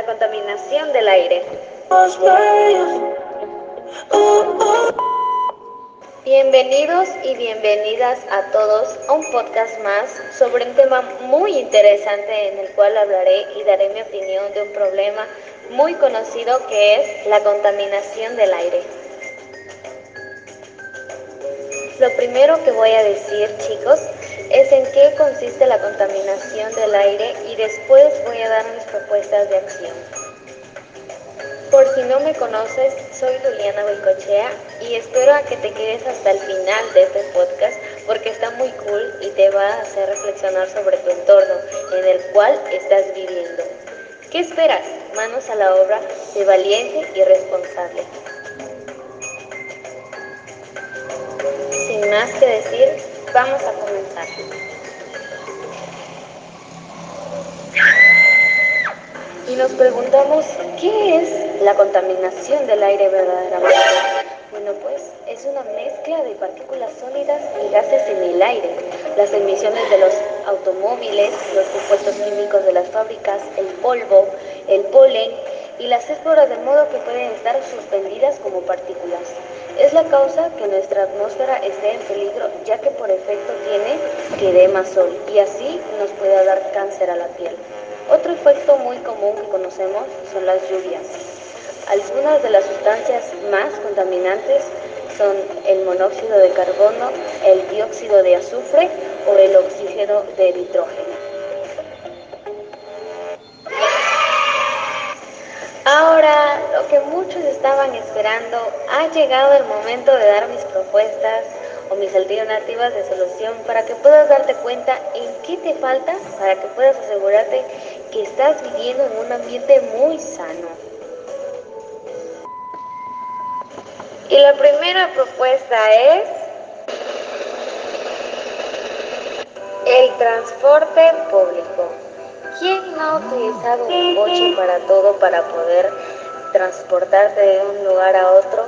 la contaminación del aire. Bienvenidos y bienvenidas a todos a un podcast más sobre un tema muy interesante en el cual hablaré y daré mi opinión de un problema muy conocido que es la contaminación del aire. Lo primero que voy a decir chicos es en qué consiste la contaminación del aire y después voy a dar mis propuestas de acción. Por si no me conoces, soy Juliana Belcochea y espero a que te quedes hasta el final de este podcast porque está muy cool y te va a hacer reflexionar sobre tu entorno en el cual estás viviendo. ¿Qué esperas? Manos a la obra de valiente y responsable. Sin más que decir, vamos a comenzar. Y nos preguntamos, ¿qué es la contaminación del aire verdaderamente? Bueno, pues es una mezcla de partículas sólidas y gases en el aire. Las emisiones de los automóviles, los compuestos químicos de las fábricas, el polvo, el polen y las esporas de modo que pueden estar suspendidas como partículas. Es la causa que nuestra atmósfera esté en peligro ya que por efecto tiene que sol y así nos puede dar cáncer a la piel. Otro efecto muy común que conocemos son las lluvias. Algunas de las sustancias más contaminantes son el monóxido de carbono, el dióxido de azufre o el oxígeno de nitrógeno. Ahora, lo que muchos estaban esperando, ha llegado el momento de dar mis propuestas o mis alternativas de solución para que puedas darte cuenta en qué te falta para que puedas asegurarte que estás viviendo en un ambiente muy sano. Y la primera propuesta es el transporte público. ¿Quién no ha utilizado un coche para todo para poder transportarte de un lugar a otro?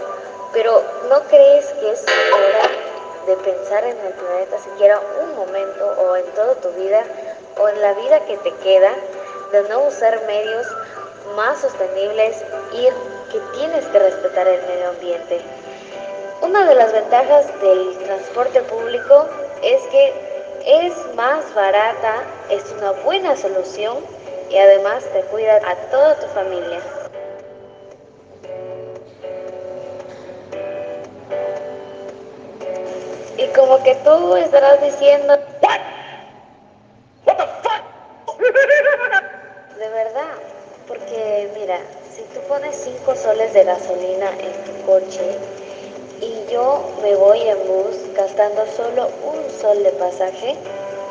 Pero ¿no crees que es hora de pensar en el planeta siquiera un momento o en toda tu vida o en la vida que te queda de no usar medios más sostenibles y que tienes que respetar el medio ambiente. Una de las ventajas del transporte público es que es más barata, es una buena solución y además te cuida a toda tu familia. Y como que tú estarás diciendo... De verdad, porque mira, si tú pones 5 soles de gasolina en tu coche y yo me voy en bus gastando solo un sol de pasaje,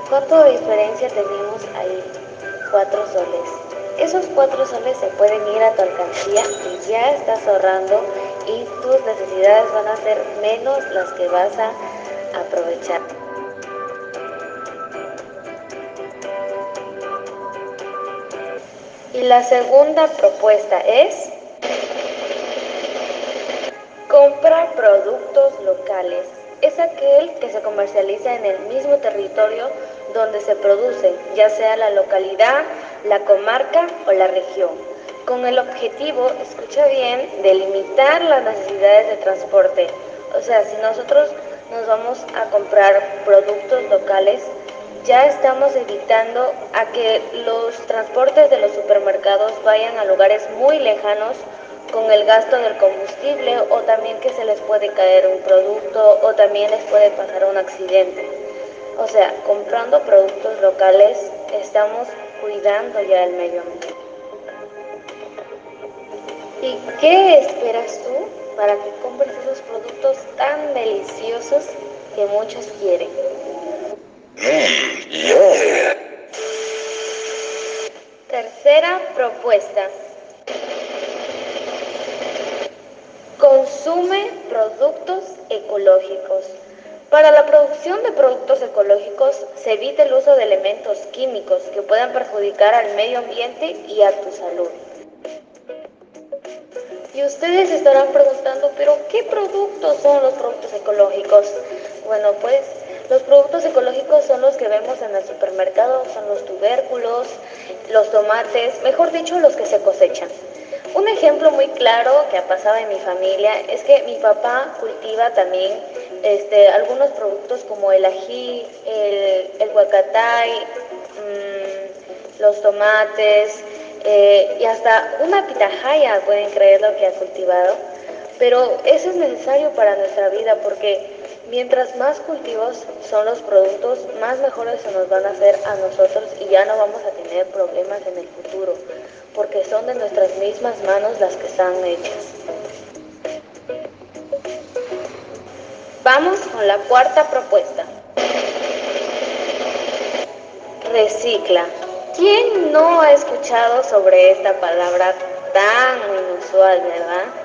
¿cuánto diferencia tenemos ahí? 4 soles. Esos 4 soles se pueden ir a tu alcancía y ya estás ahorrando y tus necesidades van a ser menos las que vas a aprovechar. Y la segunda propuesta es comprar productos locales. Es aquel que se comercializa en el mismo territorio donde se produce, ya sea la localidad, la comarca o la región, con el objetivo, escucha bien, de limitar las necesidades de transporte. O sea, si nosotros nos vamos a comprar productos locales, ya estamos evitando a que los transportes de los supermercados vayan a lugares muy lejanos con el gasto del combustible o también que se les puede caer un producto o también les puede pasar un accidente. O sea, comprando productos locales estamos cuidando ya el medio ambiente. ¿Y qué esperas tú para que compres esos productos tan deliciosos que muchos quieren? Tercera propuesta. Consume productos ecológicos. Para la producción de productos ecológicos se evita el uso de elementos químicos que puedan perjudicar al medio ambiente y a tu salud. Y ustedes estarán preguntando, pero ¿qué productos son los productos ecológicos? Bueno, pues Los productos ecológicos son los que vemos en el supermercado, son los tubérculos, los tomates, mejor dicho, los que se cosechan. Un ejemplo muy claro que ha pasado en mi familia es que mi papá cultiva también este, algunos productos como el ají, el, el mmm, los tomates eh, y hasta una pitahaya, pueden creer lo que ha cultivado. Pero eso es necesario para nuestra vida porque mientras más cultivos son los productos, más mejores se nos van a hacer a nosotros y ya no vamos a tener problemas en el futuro porque son de nuestras mismas manos las que están hechas. Vamos con la cuarta propuesta. Recicla. ¿Quién no ha escuchado sobre esta palabra tan inusual, verdad?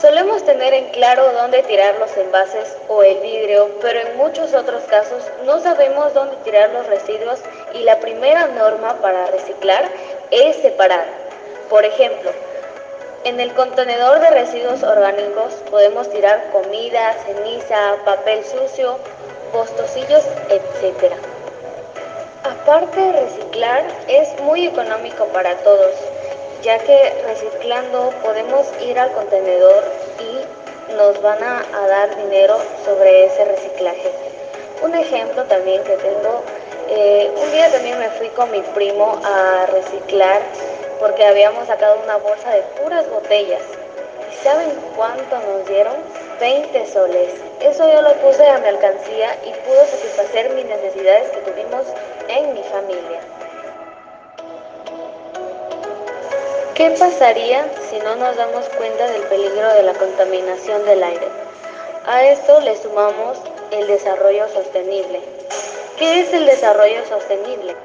Solemos tener en claro dónde tirar los envases o el vidrio, pero en muchos otros casos no sabemos dónde tirar los residuos y la primera norma para reciclar es separar. Por ejemplo, en el contenedor de residuos orgánicos podemos tirar comida, ceniza, papel sucio, bostocillos, etc. Aparte de reciclar, es muy económico para todos ya que reciclando podemos ir al contenedor y nos van a, dar dinero sobre ese reciclaje. Un ejemplo también que tengo, eh, un día también me fui con mi primo a reciclar porque habíamos sacado una bolsa de puras botellas. ¿Y saben cuánto nos dieron? 20 soles. Eso yo lo puse a mi alcancía y pudo satisfacer mis necesidades que tuvimos en mi familia. ¿Qué pasaría si no nos damos cuenta del peligro de la contaminación del aire? A esto le sumamos el desarrollo sostenible. ¿Qué es el desarrollo sostenible?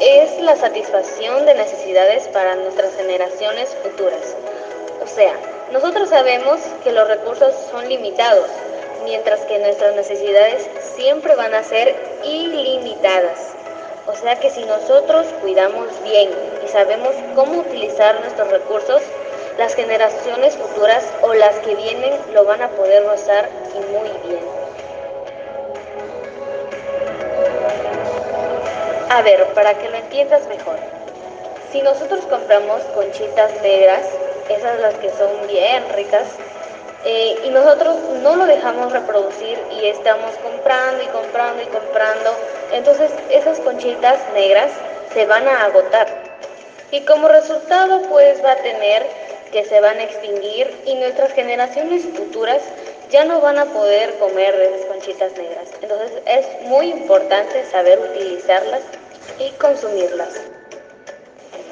Es la satisfacción de necesidades para nuestras generaciones futuras. O sea, nosotros sabemos que los recursos son limitados, mientras que nuestras necesidades siempre van a ser ilimitadas. O sea que si nosotros cuidamos bien y sabemos cómo utilizar nuestros recursos, las generaciones futuras o las que vienen lo van a poder gozar y muy bien. A ver, para que lo entiendas mejor. Si nosotros compramos conchitas negras, esas las que son bien ricas, eh, y nosotros no lo dejamos reproducir y estamos comprando y comprando y comprando, entonces esas conchitas negras se van a agotar. Y como resultado pues va a tener que se van a extinguir y nuestras generaciones futuras ya no van a poder comer de esas conchitas negras. Entonces es muy importante saber utilizarlas y consumirlas.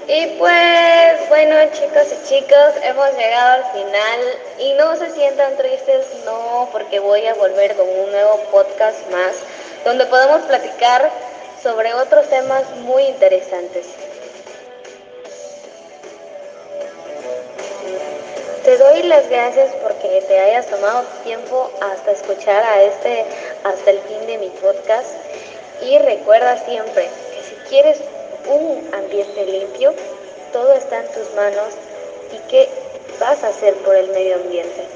Y pues bueno chicos y chicos, hemos llegado al final y no se sientan tristes, no, porque voy a volver con un nuevo podcast más donde podemos platicar sobre otros temas muy interesantes. Te doy las gracias porque te hayas tomado tiempo hasta escuchar a este hasta el fin de mi podcast y recuerda siempre que si quieres un ambiente limpio, todo está en tus manos y qué vas a hacer por el medio ambiente.